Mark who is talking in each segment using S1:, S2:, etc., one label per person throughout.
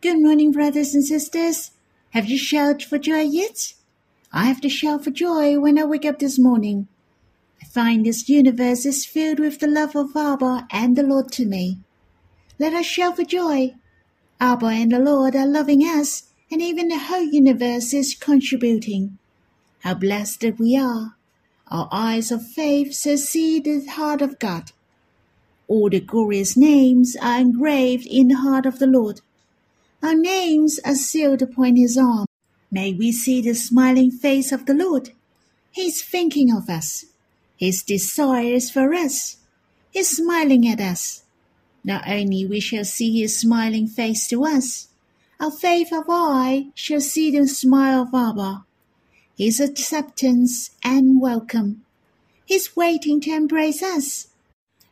S1: Good morning, brothers and sisters. Have you shouted for joy yet? I have to shout for joy when I wake up this morning. I find this universe is filled with the love of Abba and the Lord to me. Let us shout for joy. Abba and the Lord are loving us, and even the whole universe is contributing. How blessed we are. Our eyes of faith see the heart of God. All the glorious names are engraved in the heart of the Lord. Our names are sealed upon his arm. May we see the smiling face of the Lord. He is thinking of us. His desire is for us. He is smiling at us. Not only we shall see his smiling face to us, our faith of eye shall see the smile of Abba, his acceptance and welcome. He's waiting to embrace us.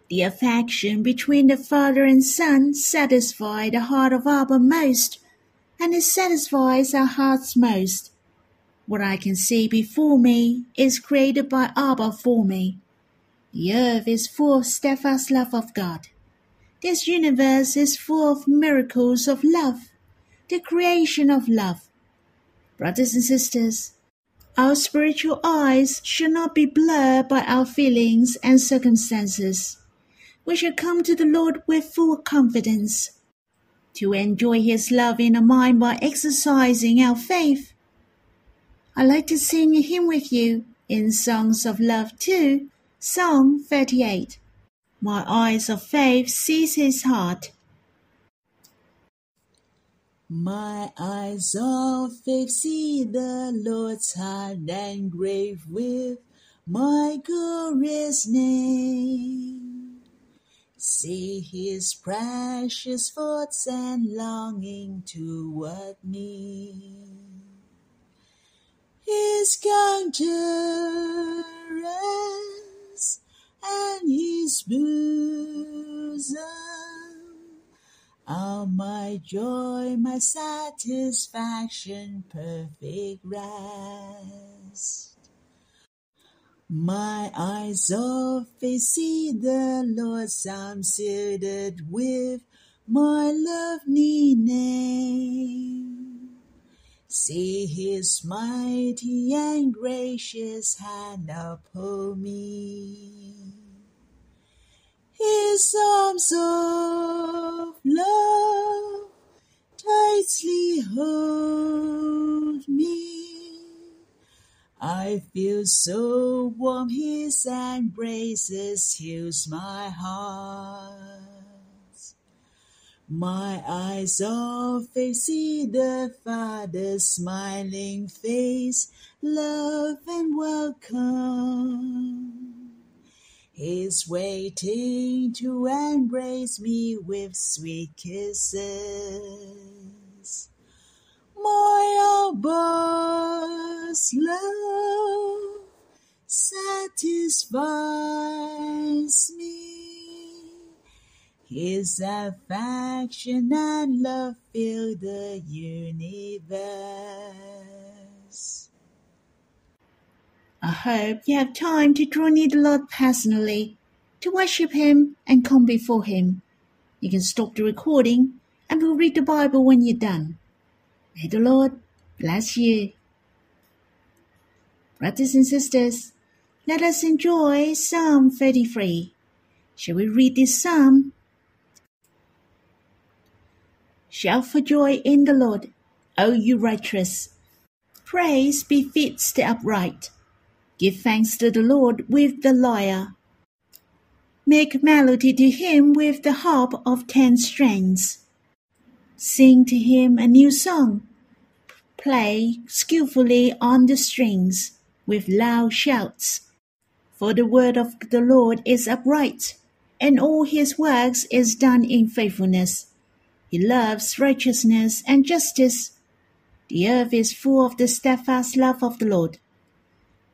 S1: The affection between the father and son satisfies the heart of Abba most, and it satisfies our hearts most. What I can see before me is created by Abba for me. The earth is full of steadfast love of God. This universe is full of miracles of love, the creation of love. Brothers and sisters, our spiritual eyes should not be blurred by our feelings and circumstances we shall come to the Lord with full confidence. To enjoy His love in our mind by exercising our faith. I like to sing a hymn with you in Songs of Love 2, Song 38. My eyes of faith sees His heart.
S2: My eyes of faith see the Lord's heart engraved with my glorious name. See his precious thoughts and longing toward me. His countenance and his bosom are my joy, my satisfaction, perfect rest. My eyes of faith see the Lord, I'm seated with my lovely name. See his mighty and gracious hand upon me. His arms of love tightly hold me. I feel so warm, his embraces heals my heart. My eyes of see the Father's smiling face, love and welcome. He's waiting to embrace me with sweet kisses. My Abba's love satisfies me. His affection and love fill the universe.
S1: I hope you have time to draw near the Lord personally, to worship Him and come before Him. You can stop the recording and we'll read the Bible when you're done. May the Lord bless you. Brothers and sisters, let us enjoy Psalm 33. Shall we read this psalm? Shout for joy in the Lord, O you righteous. Praise befits the upright. Give thanks to the Lord with the lyre. Make melody to him with the harp of ten strings. Sing to him a new song. Play skillfully on the strings with loud shouts. For the word of the Lord is upright, and all his works is done in faithfulness. He loves righteousness and justice. The earth is full of the steadfast love of the Lord.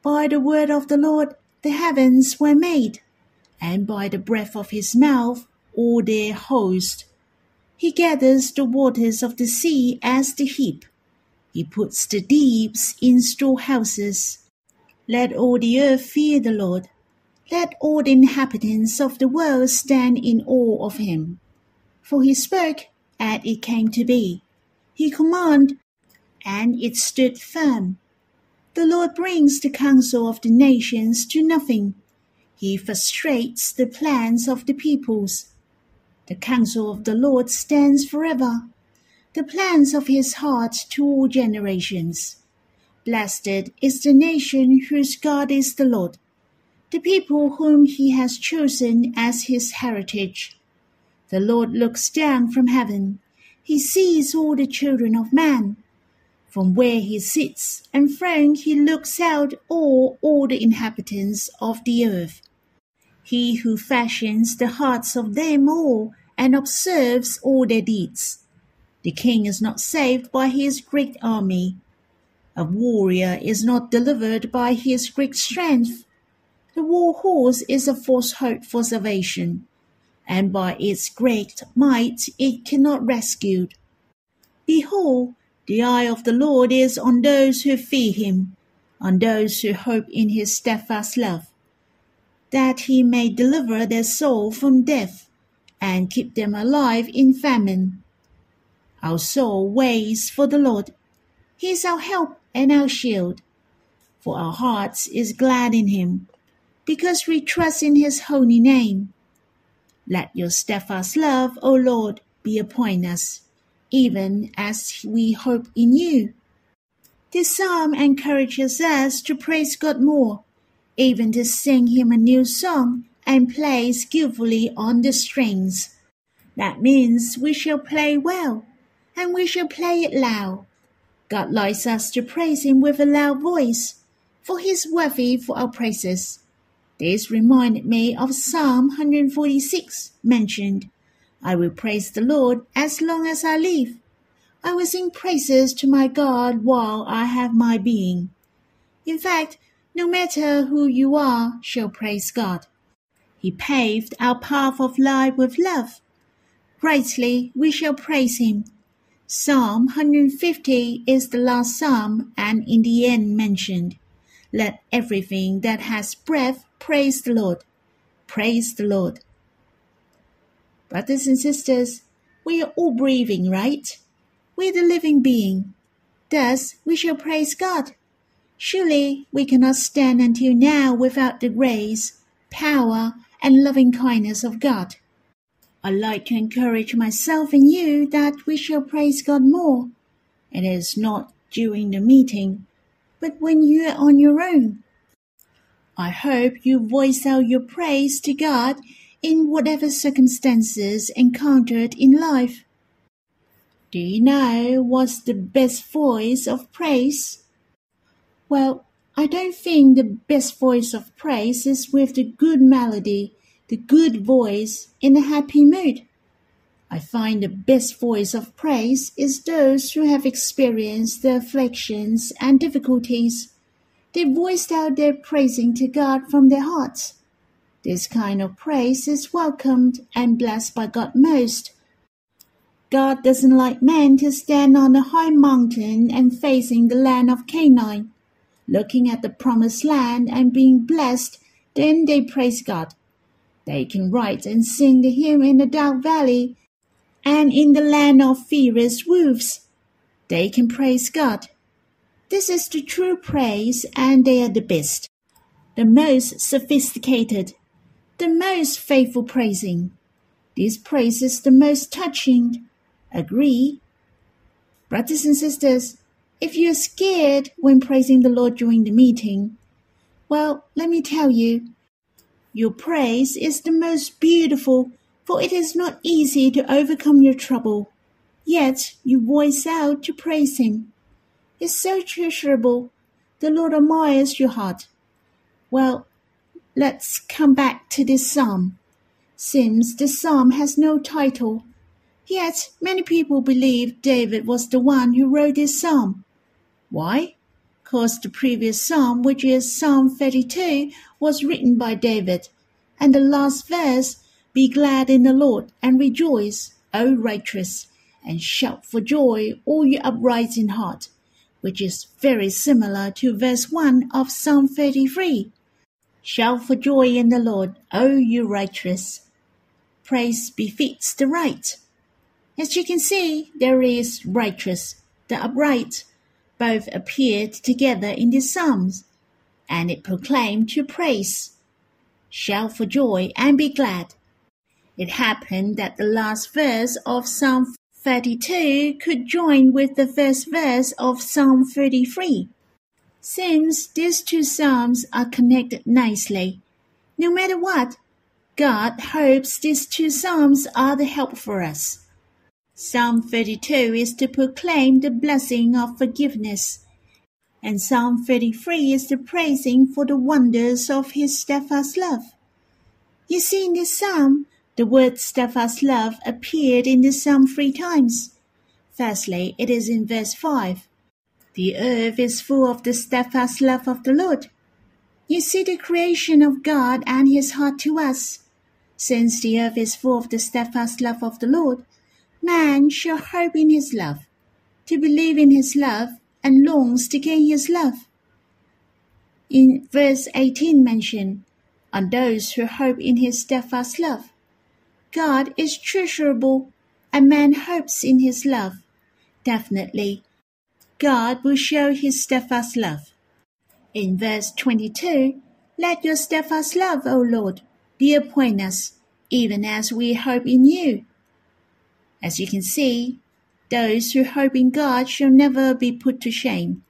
S1: By the word of the Lord the heavens were made, and by the breath of his mouth all their host. He gathers the waters of the sea as the heap. He puts the deeps in storehouses. Let all the earth fear the Lord. Let all the inhabitants of the world stand in awe of him. For he spoke, and it came to be. He commanded, and it stood firm. The Lord brings the counsel of the nations to nothing. He frustrates the plans of the peoples. The counsel of the Lord stands forever, the plans of his heart to all generations. Blessed is the nation whose God is the Lord, the people whom he has chosen as his heritage. The Lord looks down from heaven. He sees all the children of man. From where he sits enthroned, he looks out all, all the inhabitants of the earth. He who fashions the hearts of them all and observes all their deeds. The king is not saved by his great army. A warrior is not delivered by his great strength. The war horse is a false hope for salvation, and by its great might it cannot rescue. Behold, the eye of the Lord is on those who fear him, on those who hope in his steadfast love, that he may deliver their soul from death and keep them alive in famine. Our soul waits for the Lord. He is our help and our shield. For our hearts is glad in him, because we trust in his holy name. Let your steadfast love, O Lord, be upon us even as we hope in you. This psalm encourages us to praise God more, even to sing Him a new song and play skillfully on the strings. That means we shall play well, and we shall play it loud. God likes us to praise Him with a loud voice, for He is worthy for our praises. This reminded me of Psalm 146 mentioned I will praise the Lord as long as I live. I will sing praises to my God while I have my being. In fact, no matter who you are, shall praise God. He paved our path of life with love. Rightly, we shall praise Him. Psalm 150 is the last psalm and in the end mentioned. Let everything that has breath praise the Lord. Praise the Lord. Brothers and sisters, we are all breathing, right? We're the living being. Thus, we shall praise God. Surely we cannot stand until now without the grace, power, and loving kindness of God. I like to encourage myself and you that we shall praise God more. It is not during the meeting, but when you are on your own. I hope you voice out your praise to God in whatever circumstances encountered in life. Do you know what's the best voice of praise? Well, I don't think the best voice of praise is with the good melody, the good voice, in a happy mood. I find the best voice of praise is those who have experienced the afflictions and difficulties. They voiced out their praising to God from their hearts. This kind of praise is welcomed and blessed by God most. God doesn't like men to stand on a high mountain and facing the land of Canaan, looking at the promised land and being blessed, then they praise God. They can write and sing the hymn in the dark valley and in the land of fierce wolves. They can praise God. This is the true praise, and they are the best, the most sophisticated, the most faithful praising. This praise is the most touching. Agree? Brothers and sisters, if you're scared when praising the Lord during the meeting, well, let me tell you, your praise is the most beautiful, for it is not easy to overcome your trouble. Yet you voice out to praise Him. It's so treasurable. The Lord admires your heart. Well, Let's come back to this psalm. Seems the psalm has no title. Yet many people believe David was the one who wrote this psalm. Why? Because the previous psalm, which is Psalm 32, was written by David, and the last verse, Be glad in the Lord and rejoice, O righteous, and shout for joy, all you upright in heart, which is very similar to verse 1 of Psalm 33. Shout for joy in the Lord, O you righteous. Praise befits the right. As you can see, there is righteous, the upright, both appeared together in the Psalms, and it proclaimed to praise. Shout for joy and be glad. It happened that the last verse of Psalm 32 could join with the first verse of Psalm 33. Since these two psalms are connected nicely. No matter what, God hopes these two psalms are the help for us. Psalm 32 is to proclaim the blessing of forgiveness, and Psalm 33 is the praising for the wonders of his steadfast love. You see, in this psalm, the word steadfast love appeared in the psalm three times. Firstly, it is in verse 5. The earth is full of the steadfast love of the Lord. You see the creation of God and his heart to us. Since the earth is full of the steadfast love of the Lord, man shall hope in his love, to believe in his love, and longs to gain his love. In verse 18 mentioned, on those who hope in his steadfast love. God is treasurable, and man hopes in his love. Definitely, God will show his steadfast love. In verse 22, let your steadfast love, O Lord, be upon us, even as we hope in you. As you can see, those who hope in God shall never be put to shame.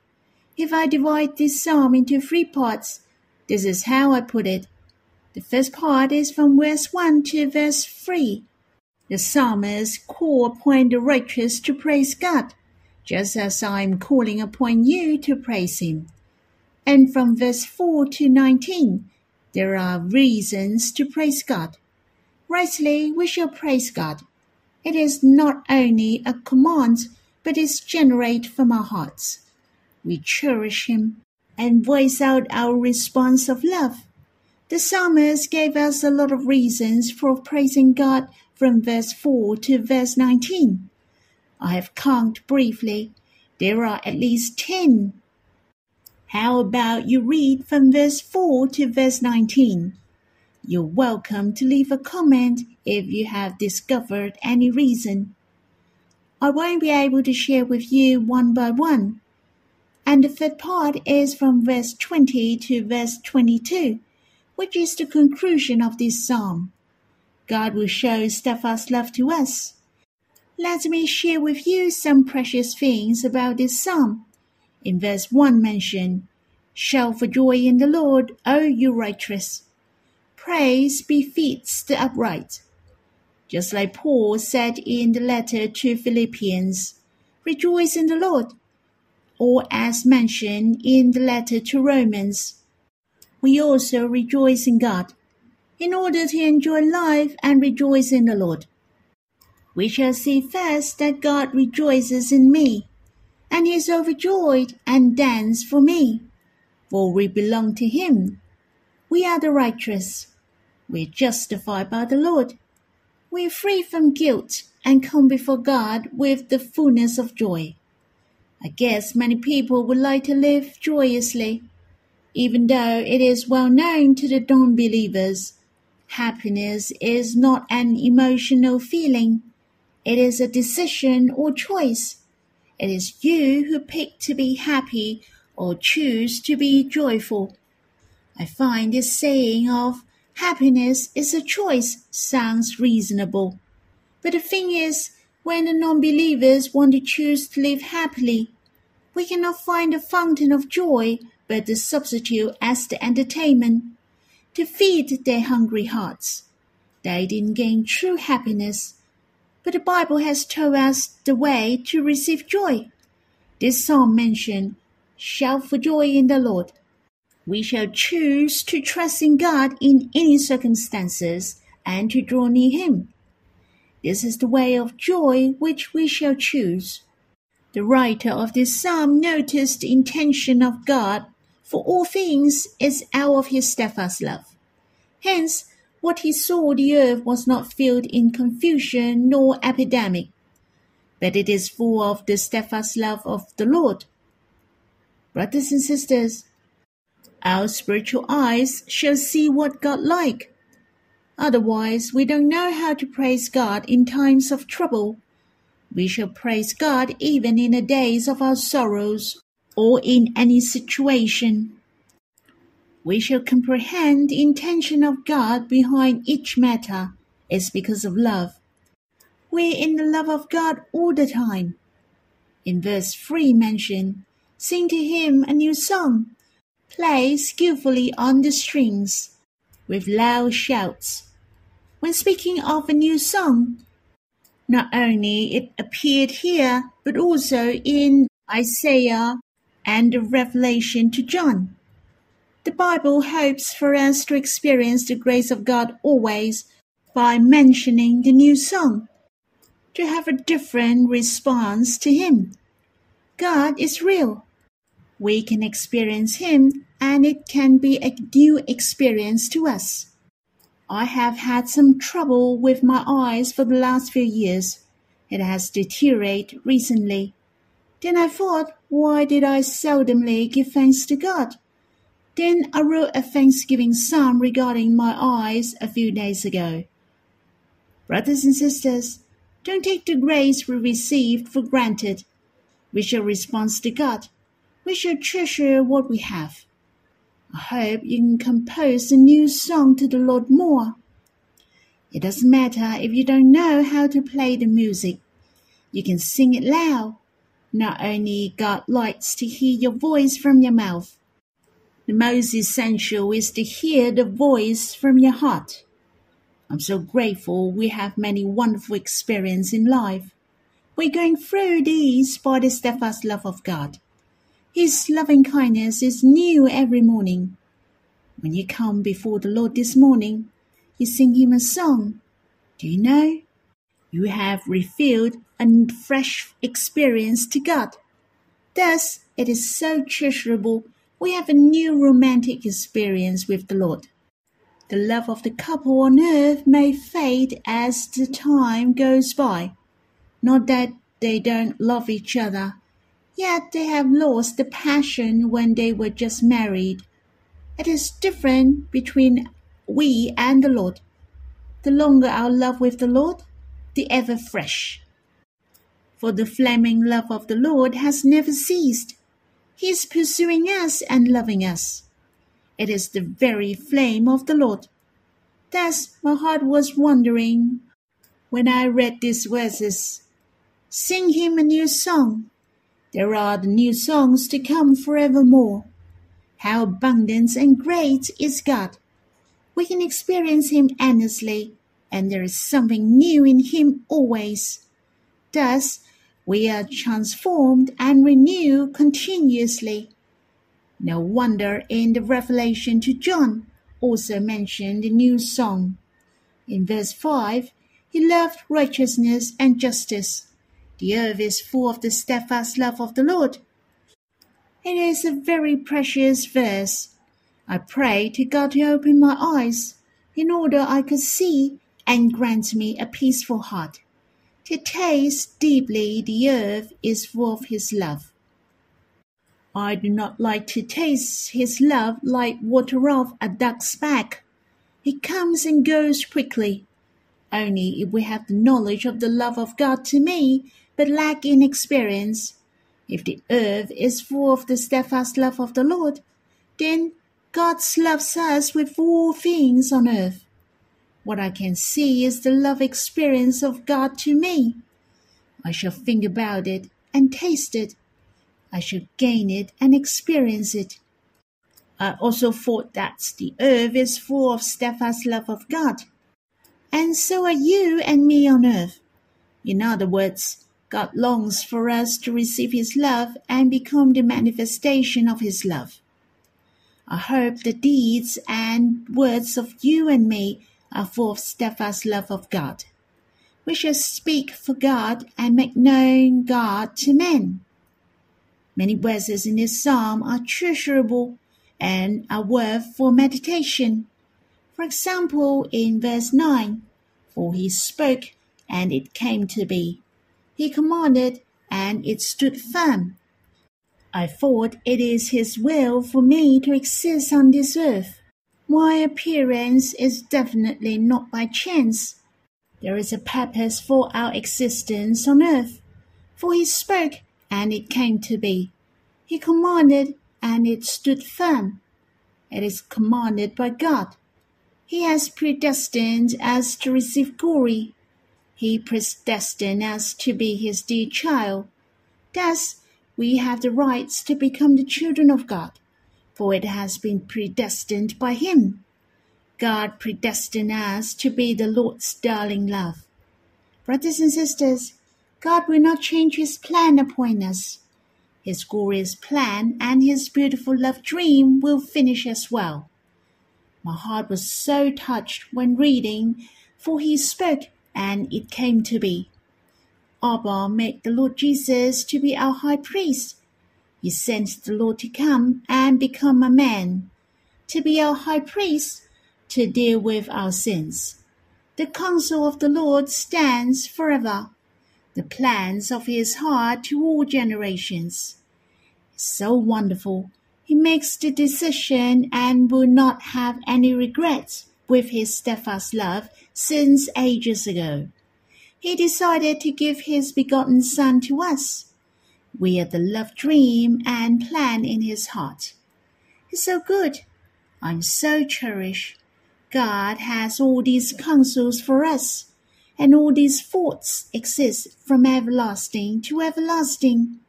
S1: If I divide this psalm into three parts, this is how I put it. The first part is from verse 1 to verse 3. The psalmist call upon the righteous to praise God, just as I am calling upon you to praise Him. And from verse 4 to 19, there are reasons to praise God. Rightly, we shall praise God it is not only a command, but is generated from our hearts. We cherish Him and voice out our response of love. The psalmist gave us a lot of reasons for praising God from verse 4 to verse 19. I have counted briefly. There are at least 10. How about you read from verse 4 to verse 19? You're welcome to leave a comment if you have discovered any reason. I won't be able to share with you one by one. And the third part is from verse 20 to verse 22, which is the conclusion of this psalm. God will show steadfast love to us. Let me share with you some precious things about this psalm. In verse 1 mention, Shout for joy in the Lord, O you righteous. Praise befits the upright. Just like Paul said in the letter to Philippians, rejoice in the Lord. Or as mentioned in the letter to Romans, we also rejoice in God, in order to enjoy life and rejoice in the Lord. We shall see first that God rejoices in me, and he is overjoyed and dance for me, for we belong to Him. We are the righteous. We're justified by the Lord. We're free from guilt and come before God with the fullness of joy. I guess many people would like to live joyously, even though it is well known to the non believers. Happiness is not an emotional feeling, it is a decision or choice. It is you who pick to be happy or choose to be joyful. I find this saying of Happiness is a choice sounds reasonable. But the thing is, when the non believers want to choose to live happily, we cannot find a fountain of joy but the substitute as the entertainment to feed their hungry hearts. They didn't gain true happiness, but the Bible has told us the way to receive joy. This psalm mentioned, Shout for joy in the Lord. We shall choose to trust in God in any circumstances and to draw near Him. This is the way of joy which we shall choose. The writer of this psalm noticed the intention of God for all things is out of his steadfast love. Hence, what he saw the earth was not filled in confusion nor epidemic, but it is full of the steadfast love of the Lord. Brothers and sisters, our spiritual eyes shall see what God like. Otherwise, we don't know how to praise God in times of trouble, We shall praise God even in the days of our sorrows or in any situation. We shall comprehend the intention of God behind each matter is because of love. We're in the love of God all the time. In verse 3 mentioned, sing to him a new song, play skillfully on the strings, with loud shouts. When speaking of a new song, not only it appeared here, but also in Isaiah and the Revelation to John. The Bible hopes for us to experience the grace of God always by mentioning the new song, to have a different response to Him. God is real. We can experience Him, and it can be a new experience to us. I have had some trouble with my eyes for the last few years. It has deteriorated recently. Then I thought, why did I seldomly give thanks to God? Then I wrote a thanksgiving psalm regarding my eyes a few days ago. Brothers and sisters, don't take the grace we received for granted. We shall respond to God. We should treasure what we have. I hope you can compose a new song to the Lord more. It doesn't matter if you don't know how to play the music. You can sing it loud. Not only God likes to hear your voice from your mouth. The most essential is to hear the voice from your heart. I'm so grateful we have many wonderful experiences in life. We're going through these by the steadfast love of God. His loving kindness is new every morning. When you come before the Lord this morning, you sing him a song. Do you know? You have revealed a fresh experience to God. Thus, it is so treasurable. We have a new romantic experience with the Lord. The love of the couple on earth may fade as the time goes by. Not that they don't love each other, Yet they have lost the passion when they were just married. It is different between we and the Lord. The longer our love with the Lord, the ever fresh. For the flaming love of the Lord has never ceased. He is pursuing us and loving us. It is the very flame of the Lord. Thus my heart was wondering when I read these verses. Sing him a new song there are the new songs to come forevermore. How abundant and great is God! We can experience Him endlessly, and there is something new in Him always. Thus, we are transformed and renewed continuously. No wonder in the Revelation to John also mentioned the new song. In verse 5, he loved righteousness and justice. The earth is full of the steadfast love of the Lord. It is a very precious verse. I pray to God to open my eyes in order I could see and grant me a peaceful heart, to taste deeply the earth is full of His love. I do not like to taste His love like water off a duck's back. It comes and goes quickly. Only if we have the knowledge of the love of God to me but lack in experience. If the earth is full of the steadfast love of the Lord, then God loves us with all things on earth. What I can see is the love experience of God to me. I shall think about it and taste it. I shall gain it and experience it. I also thought that the earth is full of steadfast love of God. And so are you and me on earth. In other words, God longs for us to receive His love and become the manifestation of His love. I hope the deeds and words of you and me are full of steadfast love of God. We shall speak for God and make known God to men. Many verses in this psalm are treasurable and are worth for meditation. For example, in verse 9, For he spoke, and it came to be. He commanded, and it stood firm. I thought it is His will for me to exist on this earth. My appearance is definitely not by chance. There is a purpose for our existence on earth. For he spoke, and it came to be. He commanded, and it stood firm. It is commanded by God. He has predestined us to receive glory. He predestined us to be his dear child. Thus, we have the rights to become the children of God, for it has been predestined by him. God predestined us to be the Lord's darling love. Brothers and sisters, God will not change his plan upon us. His glorious plan and his beautiful love dream will finish as well. My heart was so touched when reading, for he spoke and it came to be. Abba made the Lord Jesus to be our high priest. He sent the Lord to come and become a man, to be our high priest, to deal with our sins. The counsel of the Lord stands forever, the plans of his heart to all generations. So wonderful. He makes the decision and will not have any regrets with his steadfast love since ages ago. He decided to give his begotten Son to us. We are the love dream and plan in his heart. He's so good. I'm so cherished. God has all these counsels for us, and all these thoughts exist from everlasting to everlasting.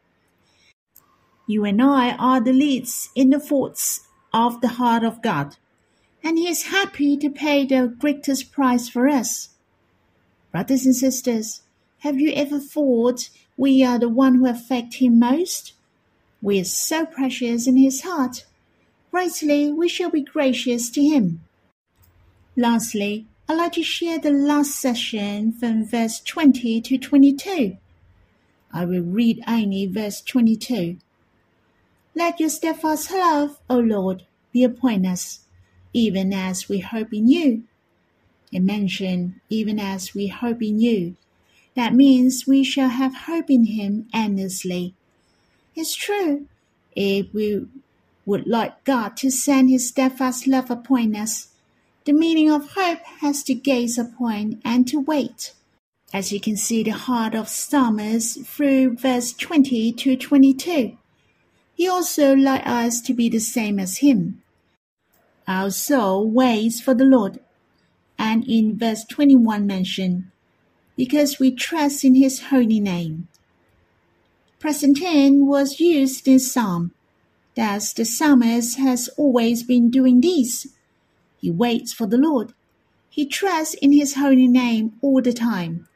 S1: You and I are the leads in the thoughts of the heart of God, and He is happy to pay the greatest price for us. Brothers and sisters, have you ever thought we are the one who affect Him most? We are so precious in His heart. Rightly, we shall be gracious to Him. Lastly, I'd like to share the last session from verse 20 to 22. I will read only verse 22. Let your steadfast love, O Lord, be upon us, even as we hope in you. It mentioned, even as we hope in you. That means we shall have hope in him endlessly. It's true. If we would like God to send his steadfast love upon us, the meaning of hope has to gaze upon and to wait. As you can see the heart of Psalmist through verse 20 to 22. He also like us to be the same as him. Uh, Our soul waits for the Lord, and in verse 21 mention, because we trust in his holy name. Present tense was used in Psalm. Thus the psalmist has always been doing this. He waits for the Lord. He trusts in his holy name all the time.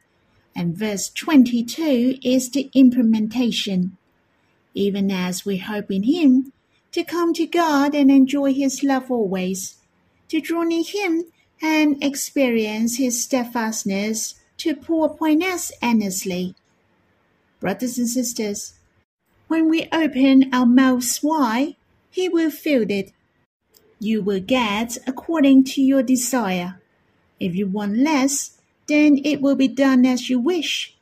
S1: And verse 22 is the implementation even as we hope in Him, to come to God and enjoy His love always, to draw near Him and experience His steadfastness to pour upon us endlessly. Brothers and sisters, when we open our mouths wide, He will fill it. You will get according to your desire. If you want less, then it will be done as you wish.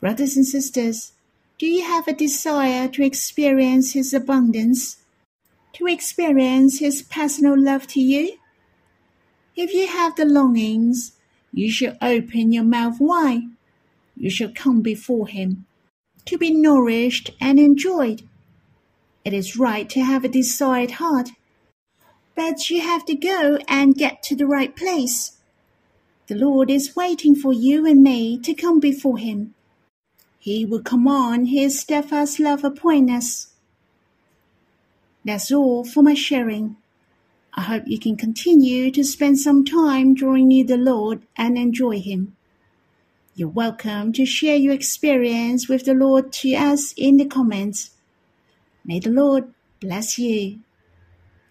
S1: Brothers and sisters, do you have a desire to experience His abundance? To experience His personal love to you? If you have the longings, you should open your mouth wide. You should come before Him to be nourished and enjoyed. It is right to have a desired heart, but you have to go and get to the right place. The Lord is waiting for you and me to come before Him he will command his steadfast love upon us. That's all for my sharing. I hope you can continue to spend some time drawing near the Lord and enjoy Him. You're welcome to share your experience with the Lord to us in the comments. May the Lord bless you.